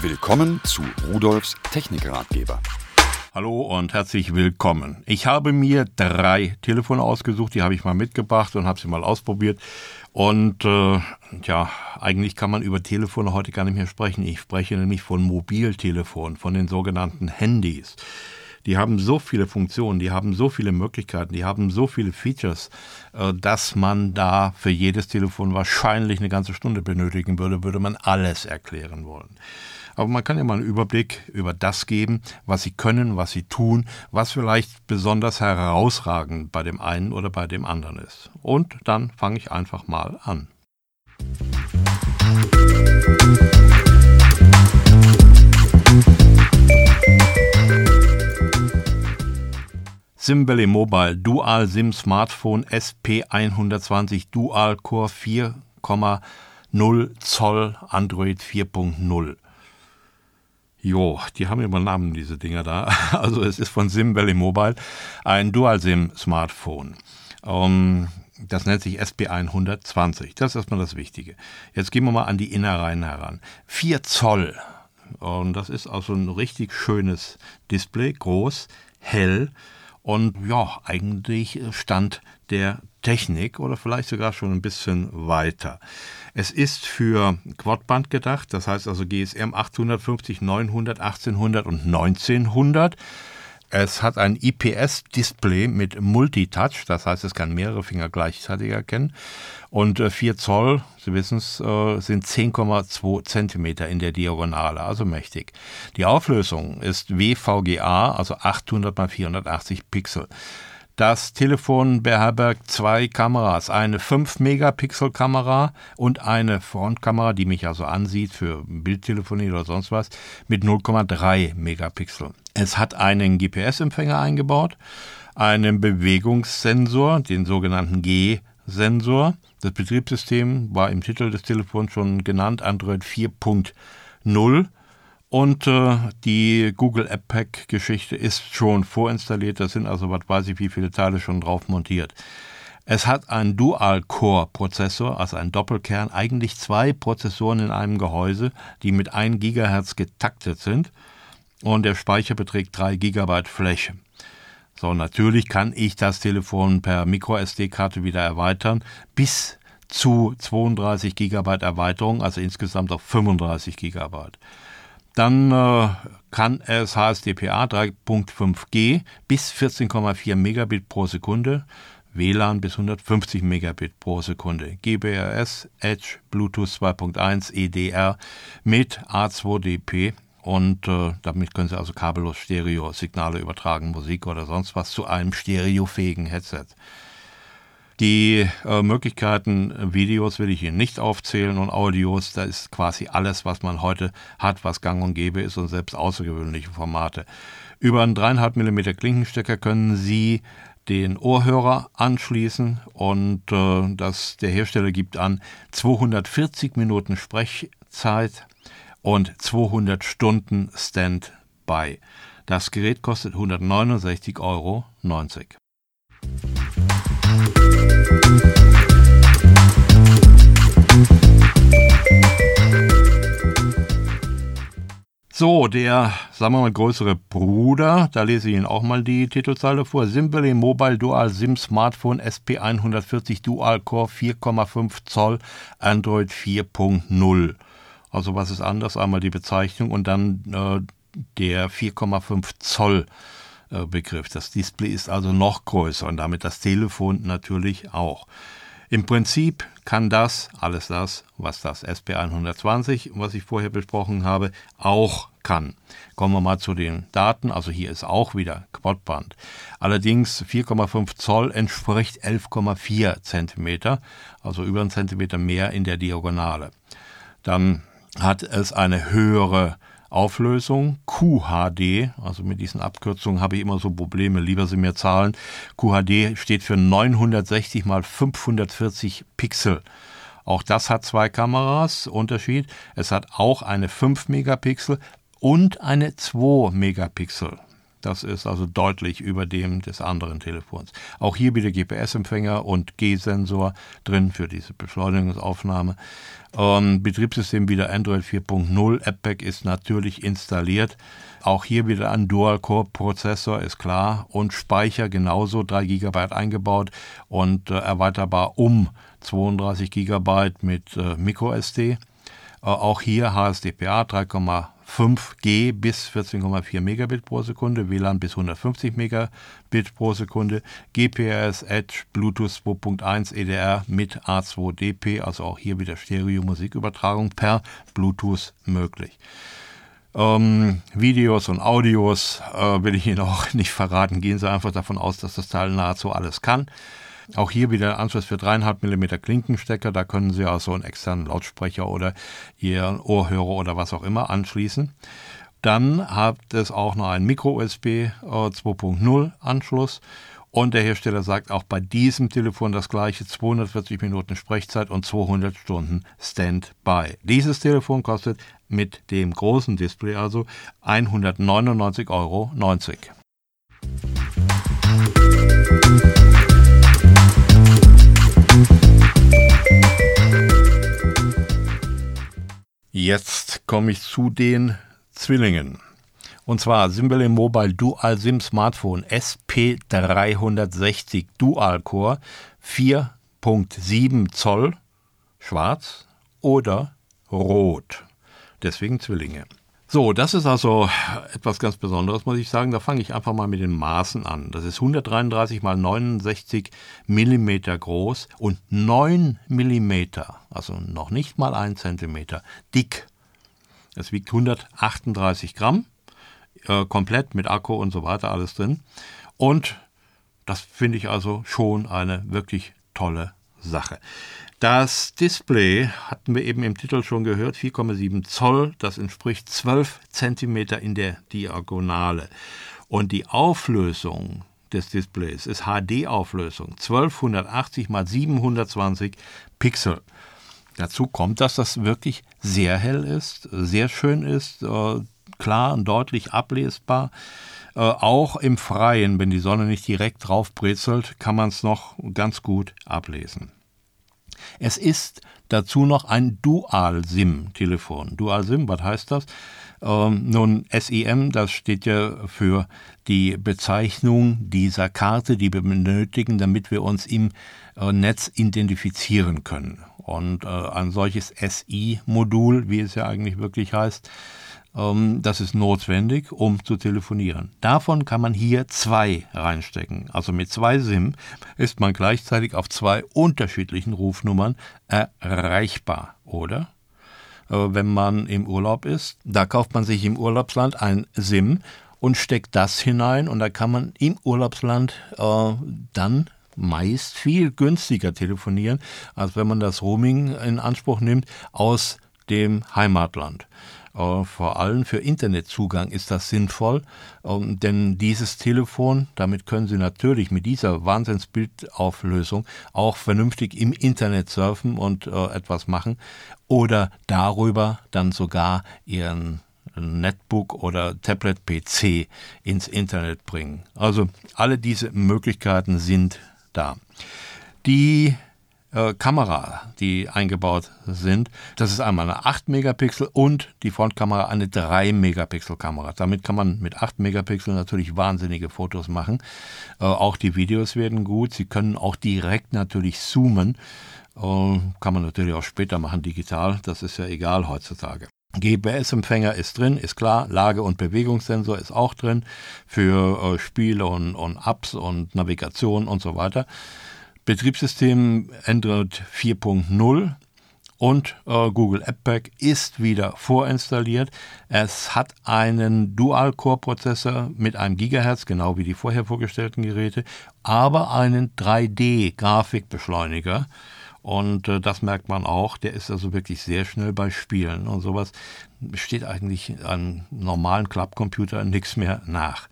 Willkommen zu Rudolfs Technikratgeber. Hallo und herzlich willkommen. Ich habe mir drei Telefone ausgesucht, die habe ich mal mitgebracht und habe sie mal ausprobiert. Und äh, ja, eigentlich kann man über Telefone heute gar nicht mehr sprechen. Ich spreche nämlich von Mobiltelefonen, von den sogenannten Handys. Die haben so viele Funktionen, die haben so viele Möglichkeiten, die haben so viele Features, äh, dass man da für jedes Telefon wahrscheinlich eine ganze Stunde benötigen würde, würde man alles erklären wollen. Aber man kann ja mal einen Überblick über das geben, was sie können, was sie tun, was vielleicht besonders herausragend bei dem einen oder bei dem anderen ist. Und dann fange ich einfach mal an. Simbele Mobile Dual SIM Smartphone SP120 Dual Core 4,0 Zoll Android 4.0. Jo, die haben immer Namen, diese Dinger da. Also es ist von Sim Valley Mobile ein Dual-SIM-Smartphone. Ähm, das nennt sich SP120. Das ist erstmal das Wichtige. Jetzt gehen wir mal an die Innereien heran. 4 Zoll. Und das ist also ein richtig schönes Display, groß, hell und ja, eigentlich Stand der Technik oder vielleicht sogar schon ein bisschen weiter. Es ist für Quadband gedacht, das heißt also GSM 850, 900, 1800 und 1900. Es hat ein IPS-Display mit Multitouch, das heißt, es kann mehrere Finger gleichzeitig erkennen. Und 4 äh, Zoll, Sie wissen es, äh, sind 10,2 Zentimeter in der Diagonale, also mächtig. Die Auflösung ist WVGA, also 800 x 480 Pixel. Das Telefon beherbergt zwei Kameras, eine 5-Megapixel-Kamera und eine Frontkamera, die mich also ansieht für Bildtelefonie oder sonst was, mit 0,3 Megapixel. Es hat einen GPS-Empfänger eingebaut, einen Bewegungssensor, den sogenannten G-Sensor. Das Betriebssystem war im Titel des Telefons schon genannt, Android 4.0 und äh, die Google App Pack Geschichte ist schon vorinstalliert. Da sind also, was weiß ich, wie viele Teile schon drauf montiert. Es hat einen Dual-Core-Prozessor, also einen Doppelkern, eigentlich zwei Prozessoren in einem Gehäuse, die mit 1 GHz getaktet sind. Und der Speicher beträgt 3 GB Fläche. So, natürlich kann ich das Telefon per MicroSD-Karte wieder erweitern bis zu 32 GB Erweiterung, also insgesamt auf 35 GB. Dann äh, kann es HSDPA 3.5G bis 14,4 Megabit pro Sekunde, WLAN bis 150 Megabit pro Sekunde, GBRS, Edge, Bluetooth 2.1, EDR mit A2DP und äh, damit können Sie also kabellos Stereo-Signale übertragen, Musik oder sonst was zu einem stereofähigen Headset. Die äh, Möglichkeiten, Videos will ich Ihnen nicht aufzählen und Audios, da ist quasi alles, was man heute hat, was gang und gäbe ist und selbst außergewöhnliche Formate. Über einen 3,5 mm Klinkenstecker können Sie den Ohrhörer anschließen und äh, das, der Hersteller gibt an 240 Minuten Sprechzeit und 200 Stunden Standby. Das Gerät kostet 169,90 Euro. So, der, sagen wir mal, größere Bruder, da lese ich Ihnen auch mal die Titelzeile vor. Simply Mobile Dual SIM Smartphone SP140 Dual Core 4,5 Zoll Android 4.0. Also was ist anders? Einmal die Bezeichnung und dann äh, der 4,5 Zoll äh, Begriff. Das Display ist also noch größer und damit das Telefon natürlich auch. Im Prinzip kann das, alles das, was das SP120, was ich vorher besprochen habe, auch kann. Kommen wir mal zu den Daten. Also hier ist auch wieder Quadband. Allerdings 4,5 Zoll entspricht 11,4 Zentimeter, also über einen Zentimeter mehr in der Diagonale. Dann hat es eine höhere Auflösung, QHD, also mit diesen Abkürzungen habe ich immer so Probleme, lieber Sie mir zahlen. QHD steht für 960 mal 540 Pixel. Auch das hat zwei Kameras. Unterschied, es hat auch eine 5 Megapixel und eine 2 Megapixel Das ist also deutlich über dem des anderen Telefons. Auch hier wieder GPS-Empfänger und G-Sensor drin für diese Beschleunigungsaufnahme. Ähm, Betriebssystem wieder Android 4.0. AppPack ist natürlich installiert. Auch hier wieder ein Dual-Core-Prozessor, ist klar. Und Speicher genauso, 3 GB eingebaut und äh, erweiterbar um 32 GB mit äh, MicroSD. Äh, auch hier HSDPA 3,5G bis 14,4 Megabit pro Sekunde, WLAN bis 150 Megabit pro Sekunde, GPRS, Edge, Bluetooth 2.1 EDR mit A2DP, also auch hier wieder Stereo-Musikübertragung per Bluetooth möglich. Ähm, Videos und Audios äh, will ich Ihnen auch nicht verraten. Gehen Sie einfach davon aus, dass das Teil nahezu alles kann. Auch hier wieder Anschluss für 3,5 mm Klinkenstecker. Da können Sie also einen externen Lautsprecher oder Ihren Ohrhörer oder was auch immer anschließen. Dann hat es auch noch einen Micro-USB äh, 2.0 Anschluss. Und der Hersteller sagt auch bei diesem Telefon das gleiche, 240 Minuten Sprechzeit und 200 Stunden Standby. Dieses Telefon kostet mit dem großen Display also 199,90 Euro. Jetzt komme ich zu den Zwillingen. Und zwar Symbele Mobile Dual SIM Smartphone SP360 Dual Core 4.7 Zoll schwarz oder rot. Deswegen Zwillinge. So, das ist also etwas ganz Besonderes, muss ich sagen. Da fange ich einfach mal mit den Maßen an. Das ist 133 mal 69 Millimeter groß und 9 Millimeter, also noch nicht mal ein Zentimeter, dick. Es wiegt 138 Gramm, äh, komplett mit Akku und so weiter, alles drin. Und das finde ich also schon eine wirklich tolle Sache. Das Display hatten wir eben im Titel schon gehört, 4,7 Zoll, das entspricht 12 Zentimeter in der Diagonale. Und die Auflösung des Displays ist HD-Auflösung, 1280 x 720 Pixel. Dazu kommt, dass das wirklich sehr hell ist, sehr schön ist, äh, klar und deutlich ablesbar. Äh, auch im Freien, wenn die Sonne nicht direkt drauf brezelt, kann man es noch ganz gut ablesen. Es ist dazu noch ein Dual-SIM-Telefon. Dual-SIM, was heißt das? Ähm, nun, SIM, das steht ja für die Bezeichnung dieser Karte, die wir benötigen, damit wir uns im äh, Netz identifizieren können. Und äh, ein solches SI-Modul, wie es ja eigentlich wirklich heißt, das ist notwendig, um zu telefonieren. Davon kann man hier zwei reinstecken. Also mit zwei SIM ist man gleichzeitig auf zwei unterschiedlichen Rufnummern erreichbar, oder? Äh, wenn man im Urlaub ist, da kauft man sich im Urlaubsland ein SIM und steckt das hinein und da kann man im Urlaubsland äh, dann meist viel günstiger telefonieren, als wenn man das Roaming in Anspruch nimmt aus dem Heimatland. Äh, vor allem für Internetzugang ist das sinnvoll, ähm, denn dieses Telefon, damit können Sie natürlich mit dieser Wahnsinnsbildauflösung auch vernünftig im Internet surfen und äh, etwas machen oder darüber dann sogar Ihren Netbook oder Tablet-PC ins Internet bringen. Also alle diese Möglichkeiten sind da. Die äh, Kamera, die eingebaut sind. Das ist einmal eine 8 Megapixel und die Frontkamera eine 3 Megapixel Kamera. Damit kann man mit 8 Megapixel natürlich wahnsinnige Fotos machen. Äh, auch die Videos werden gut. Sie können auch direkt natürlich zoomen. Äh, kann man natürlich auch später machen, digital. Das ist ja egal heutzutage. GPS-Empfänger ist drin, ist klar. Lage- und Bewegungssensor ist auch drin für Spiele und, und Apps und Navigation und so weiter. Betriebssystem Android 4.0 und äh, Google App Pack ist wieder vorinstalliert. Es hat einen Dual-Core-Prozessor mit einem Gigahertz, genau wie die vorher vorgestellten Geräte, aber einen 3D-Grafikbeschleuniger. Und äh, das merkt man auch. Der ist also wirklich sehr schnell bei Spielen und sowas. Steht eigentlich an normalen Clubcomputer nichts mehr nach.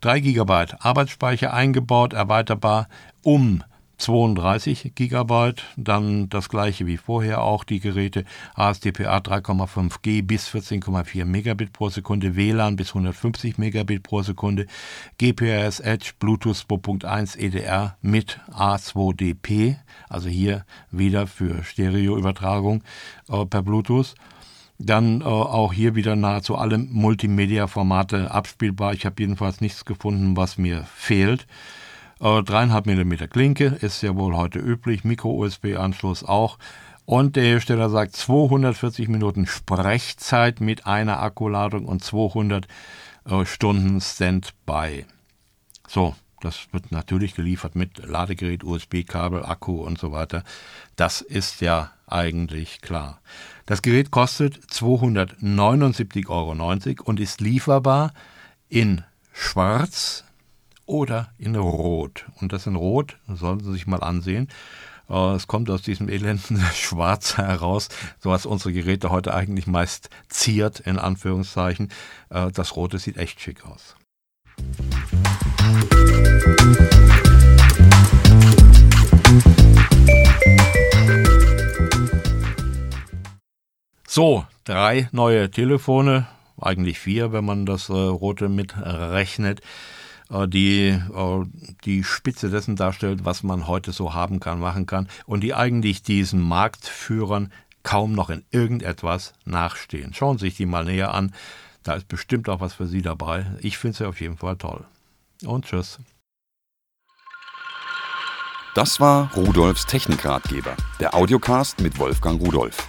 3 GB Arbeitsspeicher eingebaut, erweiterbar um 32 GB, dann das gleiche wie vorher auch die Geräte ASDPA 3,5G bis 14,4 Megabit pro Sekunde, WLAN bis 150 Megabit pro Sekunde, GPRS Edge, Bluetooth 2.1 EDR mit A2DP, also hier wieder für Stereoübertragung äh, per Bluetooth. Dann äh, auch hier wieder nahezu alle Multimedia-Formate abspielbar. Ich habe jedenfalls nichts gefunden, was mir fehlt. 3,5 mm Klinke ist ja wohl heute üblich, Micro-USB-Anschluss auch. Und der Hersteller sagt 240 Minuten Sprechzeit mit einer Akkuladung und 200 äh, Stunden Standby. So, das wird natürlich geliefert mit Ladegerät, USB-Kabel, Akku und so weiter. Das ist ja eigentlich klar. Das Gerät kostet 279,90 Euro und ist lieferbar in Schwarz, oder in Rot. Und das in Rot sollten Sie sich mal ansehen. Äh, es kommt aus diesem elenden Schwarz heraus, so was unsere Geräte heute eigentlich meist ziert, in Anführungszeichen. Äh, das Rote sieht echt schick aus. So, drei neue Telefone, eigentlich vier, wenn man das äh, rote mitrechnet. Äh, die äh, die Spitze dessen darstellt, was man heute so haben kann, machen kann und die eigentlich diesen Marktführern kaum noch in irgendetwas nachstehen. Schauen Sie sich die mal näher an. Da ist bestimmt auch was für Sie dabei. Ich finde sie auf jeden Fall toll. Und tschüss. Das war Rudolfs Technikratgeber, der Audiocast mit Wolfgang Rudolf.